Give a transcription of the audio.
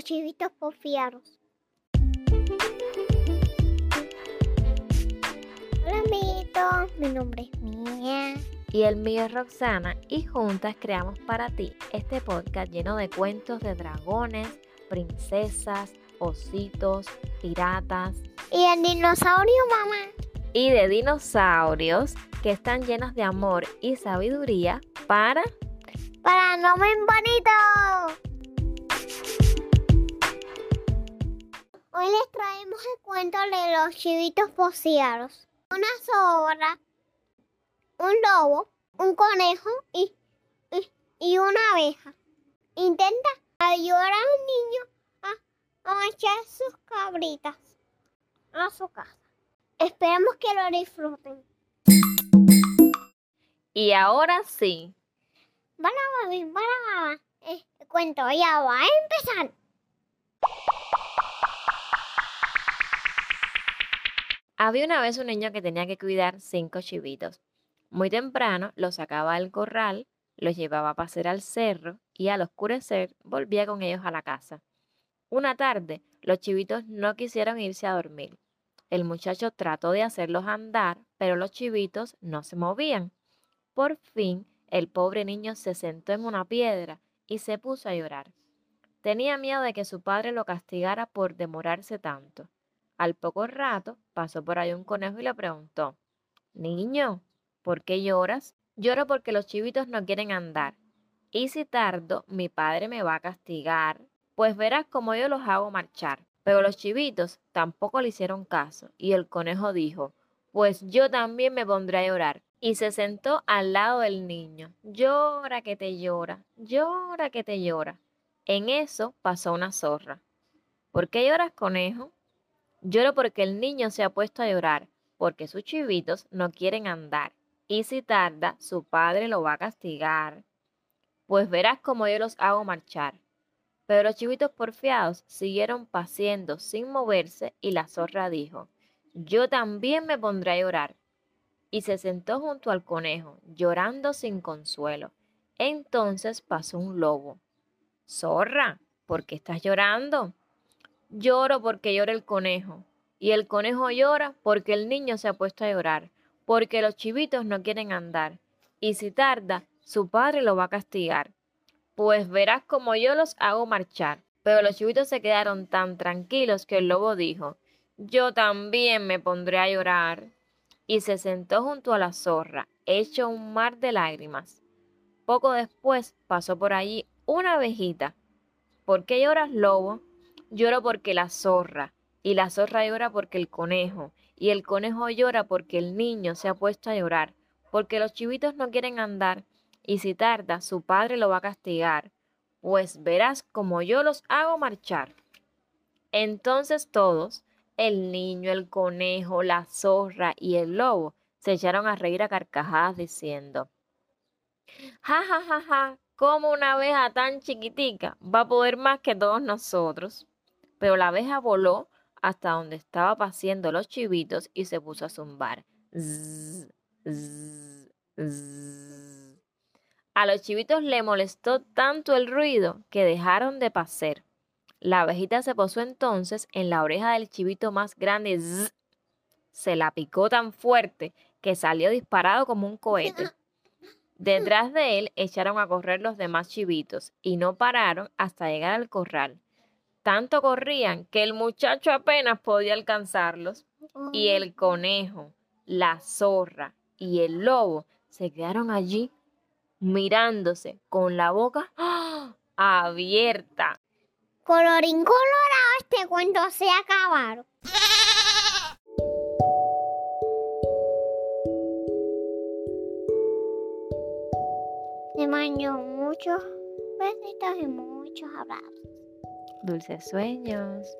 Los chivitos porfiados. Hola amiguitos, mi nombre es Mía. Y el mío es Roxana y juntas creamos para ti este podcast lleno de cuentos de dragones, princesas, ositos, piratas. Y el dinosaurio, mamá. Y de dinosaurios que están llenos de amor y sabiduría para... Para no me bonito. Hoy les traemos el cuento de los chivitos poseados. Una sobra, un lobo, un conejo y, y, y una abeja. Intenta ayudar a un niño a, a echar sus cabritas a su casa. Esperemos que lo disfruten. Y ahora sí. Para mami, para mamá. El cuento ya va a empezar. Había una vez un niño que tenía que cuidar cinco chivitos. Muy temprano los sacaba del corral, los llevaba a pasear al cerro y al oscurecer volvía con ellos a la casa. Una tarde, los chivitos no quisieron irse a dormir. El muchacho trató de hacerlos andar, pero los chivitos no se movían. Por fin, el pobre niño se sentó en una piedra y se puso a llorar. Tenía miedo de que su padre lo castigara por demorarse tanto. Al poco rato pasó por ahí un conejo y le preguntó, Niño, ¿por qué lloras? Lloro porque los chivitos no quieren andar. Y si tardo, mi padre me va a castigar, pues verás cómo yo los hago marchar. Pero los chivitos tampoco le hicieron caso, y el conejo dijo, pues yo también me pondré a llorar. Y se sentó al lado del niño. Llora que te llora, llora que te llora. En eso pasó una zorra. ¿Por qué lloras, conejo? Lloro porque el niño se ha puesto a llorar, porque sus chivitos no quieren andar, y si tarda, su padre lo va a castigar. Pues verás cómo yo los hago marchar. Pero los chivitos porfiados siguieron paseando sin moverse y la zorra dijo, yo también me pondré a llorar. Y se sentó junto al conejo, llorando sin consuelo. Entonces pasó un lobo. Zorra, ¿por qué estás llorando? Lloro porque llora el conejo. Y el conejo llora porque el niño se ha puesto a llorar, porque los chivitos no quieren andar. Y si tarda, su padre lo va a castigar. Pues verás como yo los hago marchar. Pero los chivitos se quedaron tan tranquilos que el lobo dijo, yo también me pondré a llorar. Y se sentó junto a la zorra, hecho un mar de lágrimas. Poco después pasó por allí una abejita. ¿Por qué lloras, lobo? Lloro porque la zorra, y la zorra llora porque el conejo, y el conejo llora porque el niño se ha puesto a llorar, porque los chivitos no quieren andar, y si tarda su padre lo va a castigar, pues verás como yo los hago marchar. Entonces todos, el niño, el conejo, la zorra y el lobo, se echaron a reír a carcajadas diciendo, ja, ja, ja, ja, como una abeja tan chiquitica va a poder más que todos nosotros pero la abeja voló hasta donde estaba paseando los chivitos y se puso a zumbar. A los chivitos le molestó tanto el ruido que dejaron de pasear. La abejita se posó entonces en la oreja del chivito más grande. Se la picó tan fuerte que salió disparado como un cohete. Detrás de él echaron a correr los demás chivitos y no pararon hasta llegar al corral. Tanto corrían que el muchacho apenas podía alcanzarlos y el conejo, la zorra y el lobo se quedaron allí mirándose con la boca ¡ah! abierta. Colorín colorado, este cuento se acabaron. Te mando muchos besitos y muchos abrazos. Dulces sueños.